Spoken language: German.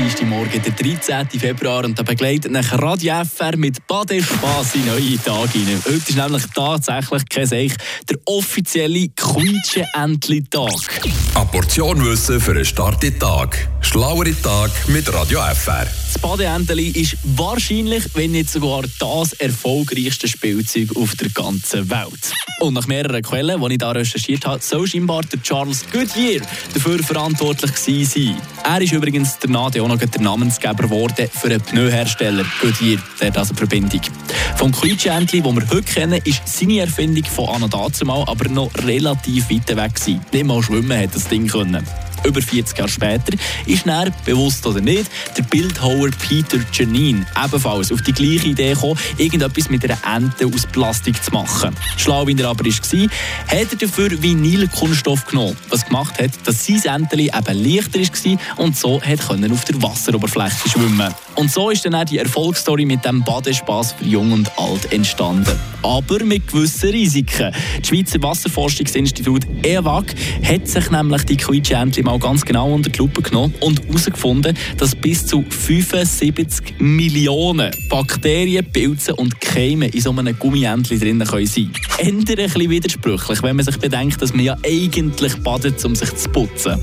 Morgen, der 13. Februar, und da begleitet nach Radio FR mit Badespaß in neue Tage hinein. Heute ist nämlich tatsächlich kein Seich, der offizielle Quietsche-Entli-Tag. Eine Portion Wissen für einen starken Tag. Schlauere Tag mit Radio FR. Das Badeenteli ist wahrscheinlich, wenn nicht sogar das erfolgreichste Spielzeug auf der ganzen Welt. Und nach mehreren Quellen, die ich da recherchiert habe, soll scheinbar der Charles Goodyear dafür verantwortlich gewesen sein. Er ist übrigens danach auch noch der Namensgeber geworden für einen Pneuhersteller. Goodyear, der hat also Verbindung. Vom Quietschentli, das wir heute kennen, ist seine Erfindung von Anno dazumal aber noch relativ weit weg gewesen. Nicht mal schwimmen hat das Ding können. Über 40 Jahre später ist er, bewusst oder nicht, der Bildhauer Peter Janine ebenfalls auf die gleiche Idee gekommen, irgendetwas mit einer Ente aus Plastik zu machen. Schlau wie er aber war, hat er dafür Vinylkunststoff genommen, was gemacht hat, dass sein Enteli eben leichter war und so hat auf der Wasseroberfläche schwimmen. Und so ist dann auch die Erfolgsstory mit dem Badespaß für Jung und Alt entstanden. Aber mit gewissen Risiken. Das Schweizer Wasserforschungsinstitut EWAG hat sich nämlich die Quietschentli mal ganz genau unter die Lupe genommen und herausgefunden, dass bis zu 75 Millionen Bakterien, Pilze und Keime in so einem Gummientli drin sein können. Ändert ein bisschen widersprüchlich, wenn man sich bedenkt, dass man ja eigentlich badet, um sich zu putzen.